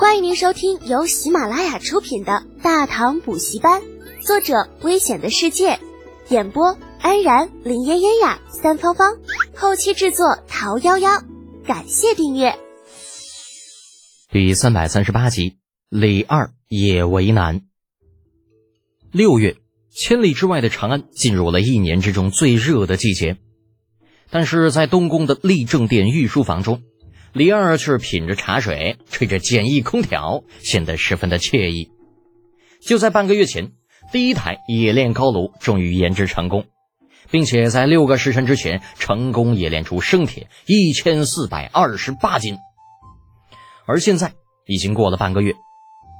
欢迎您收听由喜马拉雅出品的《大唐补习班》，作者：危险的世界，演播：安然、林嫣嫣呀、三芳芳，后期制作：桃夭夭。感谢订阅。第三百三十八集，李二也为难。六月，千里之外的长安进入了一年之中最热的季节，但是在东宫的立正殿御书房中。李二却品着茶水，吹着简易空调，显得十分的惬意。就在半个月前，第一台冶炼高炉终于研制成功，并且在六个时辰之前成功冶炼出生铁一千四百二十八斤。而现在已经过了半个月，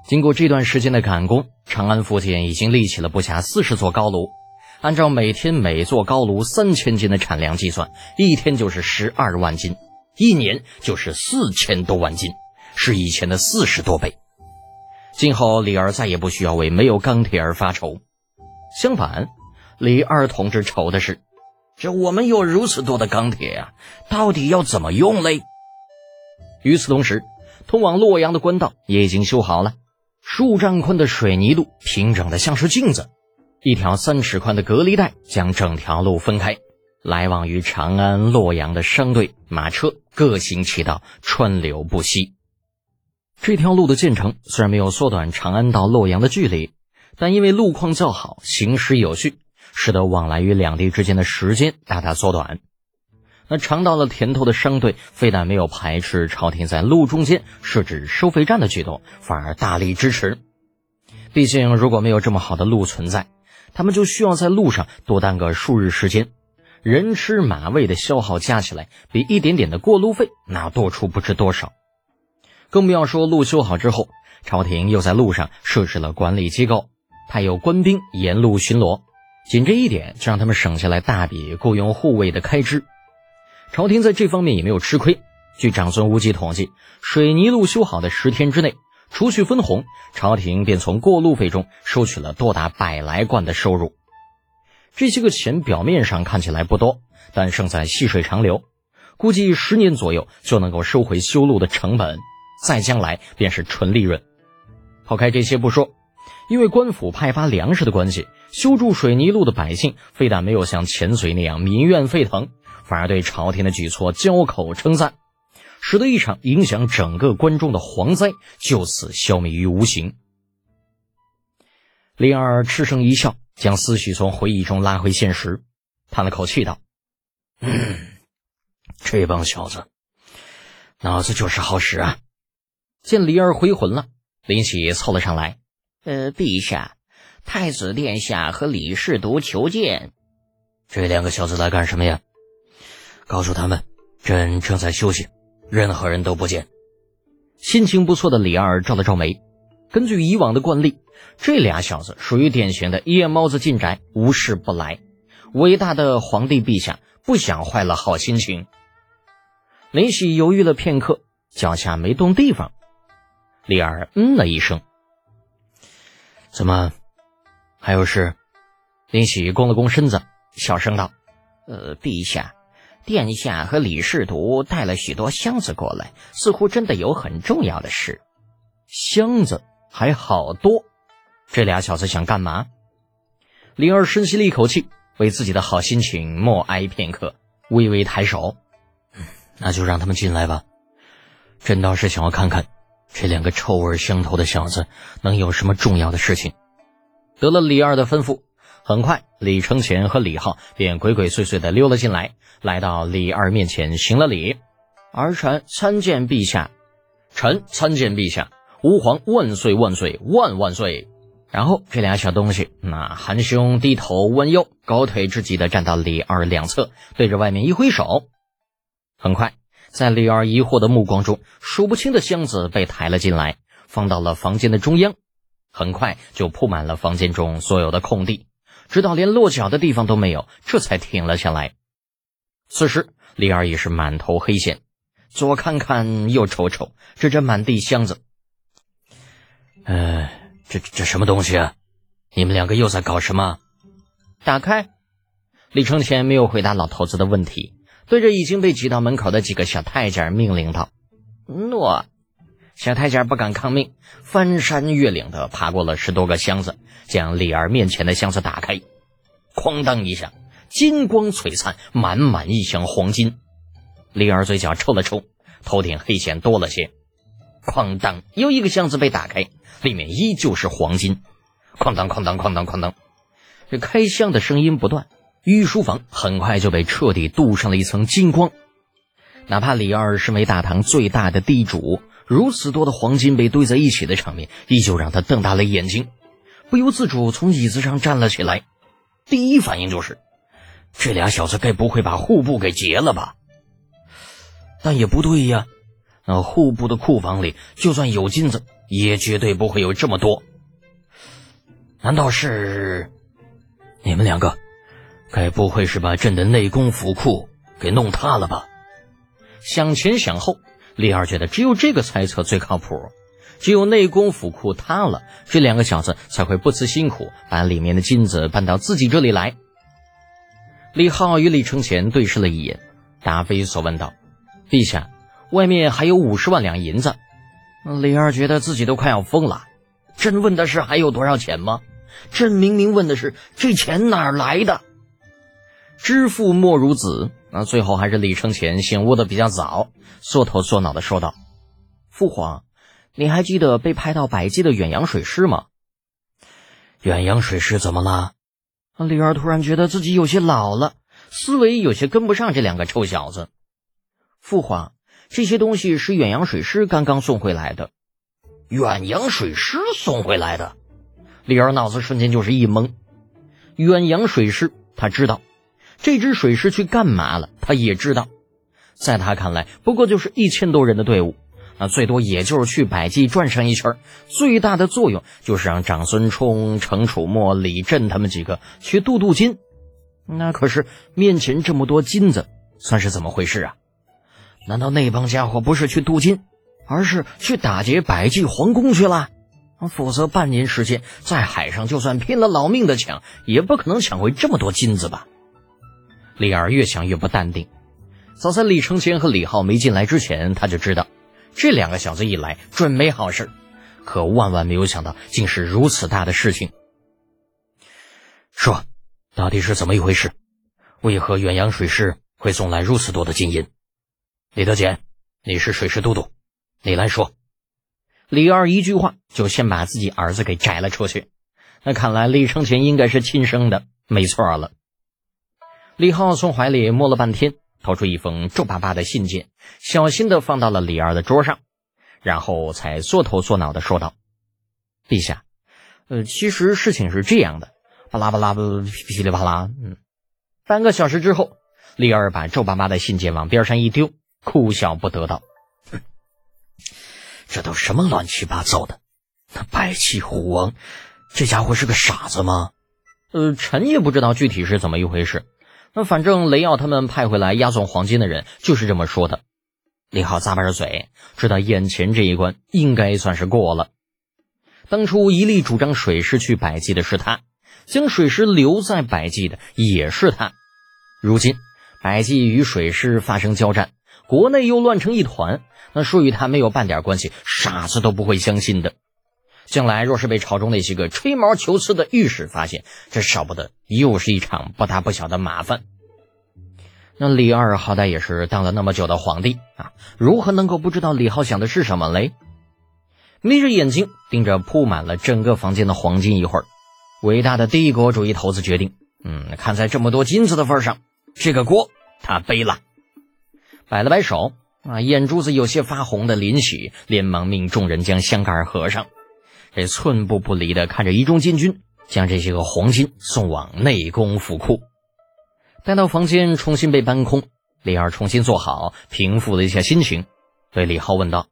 经过这段时间的赶工，长安附近已经立起了不下四十座高炉。按照每天每座高炉三千斤的产量计算，一天就是十二万斤。一年就是四千多万斤，是以前的四十多倍。今后李二再也不需要为没有钢铁而发愁，相反，李二同志愁的是，这我们有如此多的钢铁啊，到底要怎么用嘞？与此同时，通往洛阳的官道也已经修好了，数丈宽的水泥路平整的像是镜子，一条三尺宽的隔离带将整条路分开。来往于长安、洛阳的商队、马车各行其道，川流不息。这条路的建成虽然没有缩短长安到洛阳的距离，但因为路况较好、行驶有序，使得往来于两地之间的时间大大缩短。那尝到了甜头的商队，非但没有排斥朝廷在路中间设置收费站的举动，反而大力支持。毕竟，如果没有这么好的路存在，他们就需要在路上多耽搁数日时间。人吃马喂的消耗加起来，比一点点的过路费那多出不知多少。更不要说路修好之后，朝廷又在路上设置了管理机构，派有官兵沿路巡逻。仅这一点就让他们省下来大笔雇佣护卫的开支。朝廷在这方面也没有吃亏。据长孙无忌统计，水泥路修好的十天之内，除去分红，朝廷便从过路费中收取了多达百来贯的收入。这些个钱表面上看起来不多，但胜在细水长流，估计十年左右就能够收回修路的成本，再将来便是纯利润。抛开这些不说，因为官府派发粮食的关系，修筑水泥路的百姓非但没有像前隋那样民怨沸腾，反而对朝廷的举措交口称赞，使得一场影响整个关中的蝗灾就此消弭于无形。李二嗤声一笑。将思绪从回忆中拉回现实，叹了口气道：“嗯，这帮小子脑子就是好使啊！”见李儿回魂了，林喜凑了上来：“呃，陛下，太子殿下和李世独求见。这两个小子来干什么呀？告诉他们，朕正在休息，任何人都不见。”心情不错的李二皱了皱眉。根据以往的惯例，这俩小子属于典型的夜猫子进宅，无事不来。伟大的皇帝陛下不想坏了好心情。林喜犹豫了片刻，脚下没动地方。李儿嗯了一声：“怎么，还有事？”林喜弓了弓身子，小声道：“呃，陛下，殿下和李世独带了许多箱子过来，似乎真的有很重要的事。箱子。”还好多，这俩小子想干嘛？灵儿深吸了一口气，为自己的好心情默哀片刻，微微抬手：“那就让他们进来吧。朕倒是想要看看，这两个臭味相投的小子能有什么重要的事情。”得了李二的吩咐，很快李承乾和李浩便鬼鬼祟祟的溜了进来，来到李二面前行了礼：“儿臣参见陛下。”“臣参见陛下。”吾皇万岁万岁万万岁！然后这俩小东西，那含胸低头弯腰，高腿直急的站到李二两侧，对着外面一挥手。很快，在李二疑惑的目光中，数不清的箱子被抬了进来，放到了房间的中央。很快就铺满了房间中所有的空地，直到连落脚的地方都没有，这才停了下来。此时，李二已是满头黑线，左看看，右瞅瞅，指着满地箱子。呃，这这什么东西啊？你们两个又在搞什么？打开。李承前没有回答老头子的问题，对着已经被挤到门口的几个小太监命令道：“诺。”小太监不敢抗命，翻山越岭的爬过了十多个箱子，将李二面前的箱子打开，哐当一下，金光璀璨，满满一箱黄金。李二嘴角抽了抽，头顶黑线多了些。哐当，又一个箱子被打开，里面依旧是黄金。哐当哐当哐当哐当，这开箱的声音不断，御书房很快就被彻底镀上了一层金光。哪怕李二身为大唐最大的地主，如此多的黄金被堆在一起的场面，依旧让他瞪大了眼睛，不由自主从椅子上站了起来。第一反应就是，这俩小子该不会把户部给劫了吧？但也不对呀。那户部的库房里，就算有金子，也绝对不会有这么多。难道是你们两个？该不会是把朕的内宫府库给弄塌了吧？想前想后，李二觉得只有这个猜测最靠谱。只有内宫府库塌了，这两个小子才会不辞辛苦把里面的金子搬到自己这里来。李浩与李承前对视了一眼，答非所问道：“陛下。”外面还有五十万两银子，李二觉得自己都快要疯了。朕问的是还有多少钱吗？朕明明问的是这钱哪儿来的。知父莫如子，那最后还是李承前醒悟的比较早，缩头缩脑的说道：“父皇，你还记得被派到百济的远洋水师吗？远洋水师怎么了？”李二突然觉得自己有些老了，思维有些跟不上这两个臭小子。父皇。这些东西是远洋水师刚刚送回来的，远洋水师送回来的，李二脑子瞬间就是一懵。远洋水师，他知道这支水师去干嘛了，他也知道，在他看来，不过就是一千多人的队伍，那最多也就是去百济转上一圈，最大的作用就是让长孙冲、程楚墨、李振他们几个去镀镀金。那可是面前这么多金子，算是怎么回事啊？难道那帮家伙不是去镀金，而是去打劫百济皇宫去了？否则半年时间在海上，就算拼了老命的抢，也不可能抢回这么多金子吧？李二越想越不淡定。早在李承前和李浩没进来之前，他就知道这两个小子一来准没好事。可万万没有想到，竟是如此大的事情。说，到底是怎么一回事？为何远洋水师会送来如此多的金银？李德简，你是水师都督，你来说。李二一句话就先把自己儿子给摘了出去。那看来李承前应该是亲生的，没错了。李浩从怀里摸了半天，掏出一封皱巴巴的信件，小心的放到了李二的桌上，然后才缩头缩脑的说道：“陛下，呃，其实事情是这样的，巴拉巴拉的噼里啪啦。嗯，半个小时之后，李二把皱巴巴的信件往边上一丢。”哭笑不得道：“这都什么乱七八糟的？那白气虎王，这家伙是个傻子吗？呃，臣也不知道具体是怎么一回事。那反正雷耀他们派回来押送黄金的人就是这么说的。”李浩咂巴着嘴，知道眼前这一关应该算是过了。当初一力主张水师去百济的是他，将水师留在百济的也是他。如今百济与水师发生交战。国内又乱成一团，那说与他没有半点关系，傻子都不会相信的。将来若是被朝中那些个吹毛求疵的御史发现，这少不得又是一场不大不小的麻烦。那李二好歹也是当了那么久的皇帝啊，如何能够不知道李浩想的是什么嘞？眯着眼睛盯着铺满了整个房间的黄金，一会儿，伟大的帝国主义头子决定，嗯，看在这么多金子的份上，这个锅他背了。摆了摆手，啊，眼珠子有些发红的林喜连忙命众人将香盖合上，这寸步不离的看着一众禁军将这些个黄金送往内宫府库。待到房间重新被搬空，李二重新坐好，平复了一下心情，对李浩问道：“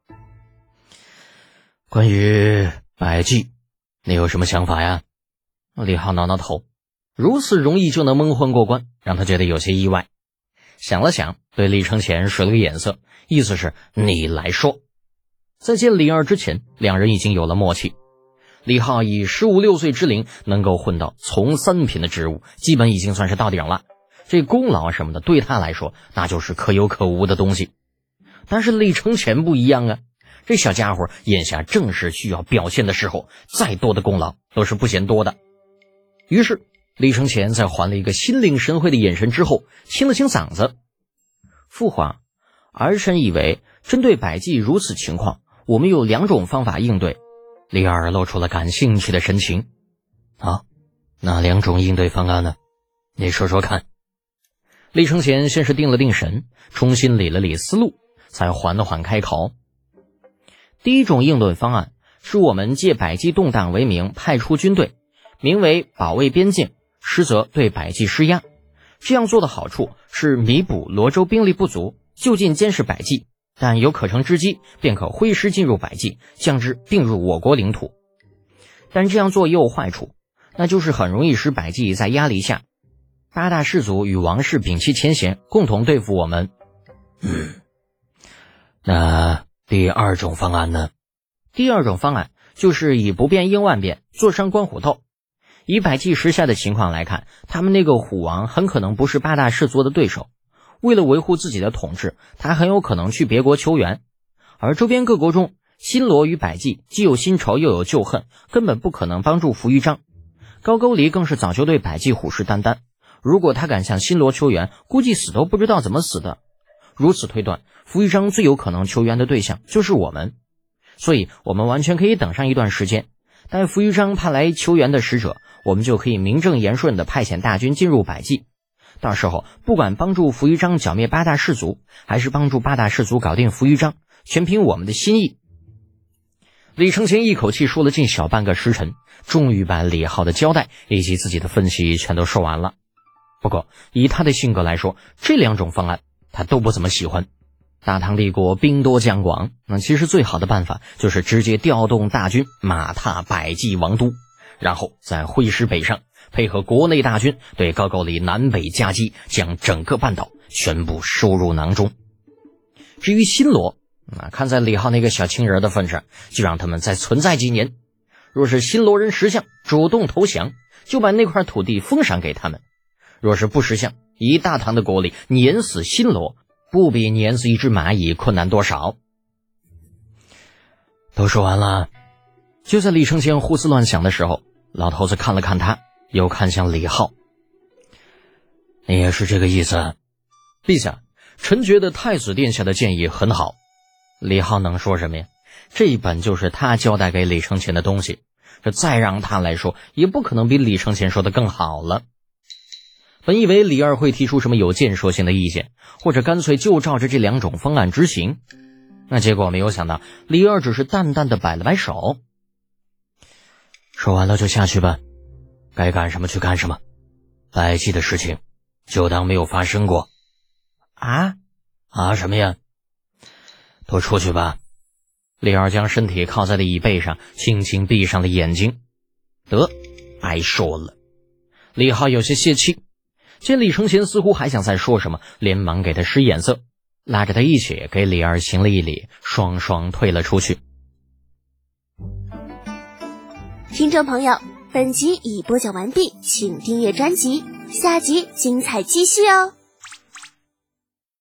关于百济，你有什么想法呀？”李浩挠挠头，如此容易就能蒙混过关，让他觉得有些意外。想了想，对李承前使了个眼色，意思是你来说。在见李二之前，两人已经有了默契。李浩以十五六岁之龄能够混到从三品的职务，基本已经算是到顶了。这功劳什么的，对他来说那就是可有可无的东西。但是李承前不一样啊，这小家伙眼下正是需要表现的时候，再多的功劳都是不嫌多的。于是，李承前在还了一个心领神会的眼神之后，清了清嗓子：“父皇，儿臣以为，针对百济如此情况，我们有两种方法应对。”李二露出了感兴趣的神情。啊，哪两种应对方案呢？你说说看。李承前先是定了定神，重新理了理思路，才缓缓开口。第一种应对方案是我们借百济动荡为名，派出军队，名为保卫边境，实则对百济施压。这样做的好处是弥补罗州兵力不足，就近监视百济，但有可乘之机，便可挥师进入百济，将之并入我国领土。但这样做也有坏处，那就是很容易使百济在压力下，八大氏族与王室摒弃前嫌，共同对付我们。嗯，那。第二种方案呢？第二种方案就是以不变应万变，坐山观虎斗。以百济时下的情况来看，他们那个虎王很可能不是八大氏族的对手。为了维护自己的统治，他很有可能去别国求援。而周边各国中，新罗与百济既有新仇又有旧恨，根本不可能帮助扶余章。高句丽更是早就对百济虎视眈眈。如果他敢向新罗求援，估计死都不知道怎么死的。如此推断，扶余章最有可能求援的对象就是我们，所以我们完全可以等上一段时间，待扶余章派来求援的使者，我们就可以名正言顺地派遣大军进入百济。到时候，不管帮助扶余章剿灭八大氏族，还是帮助八大氏族搞定扶余章，全凭我们的心意。李承前一口气说了近小半个时辰，终于把李浩的交代以及自己的分析全都说完了。不过，以他的性格来说，这两种方案。他都不怎么喜欢。大唐帝国兵多将广，那其实最好的办法就是直接调动大军，马踏百济王都，然后再挥师北上，配合国内大军对高句丽南北夹击，将整个半岛全部收入囊中。至于新罗，那看在李浩那个小情人的份上，就让他们再存在几年。若是新罗人识相，主动投降，就把那块土地封赏给他们；若是不识相，以大唐的国力，碾死新罗不比碾死一只蚂蚁困难多少。都说完了，就在李承前胡思乱想的时候，老头子看了看他，又看向李浩：“你也是这个意思？”陛下，臣觉得太子殿下的建议很好。李浩能说什么呀？这一本就是他交代给李承前的东西，这再让他来说，也不可能比李承前说的更好了。本以为李二会提出什么有建设性的意见，或者干脆就照着这两种方案执行，那结果没有想到，李二只是淡淡的摆了摆手，说完了就下去吧，该干什么去干什么，百济的事情就当没有发生过。啊啊什么呀？都出去吧。李二将身体靠在了椅背上，轻轻闭上了眼睛。得，挨说了。李浩有些泄气。见李承前似乎还想再说什么，连忙给他使眼色，拉着他一起给李二行了一礼，双双退了出去。听众朋友，本集已播讲完毕，请订阅专辑，下集精彩继续哦。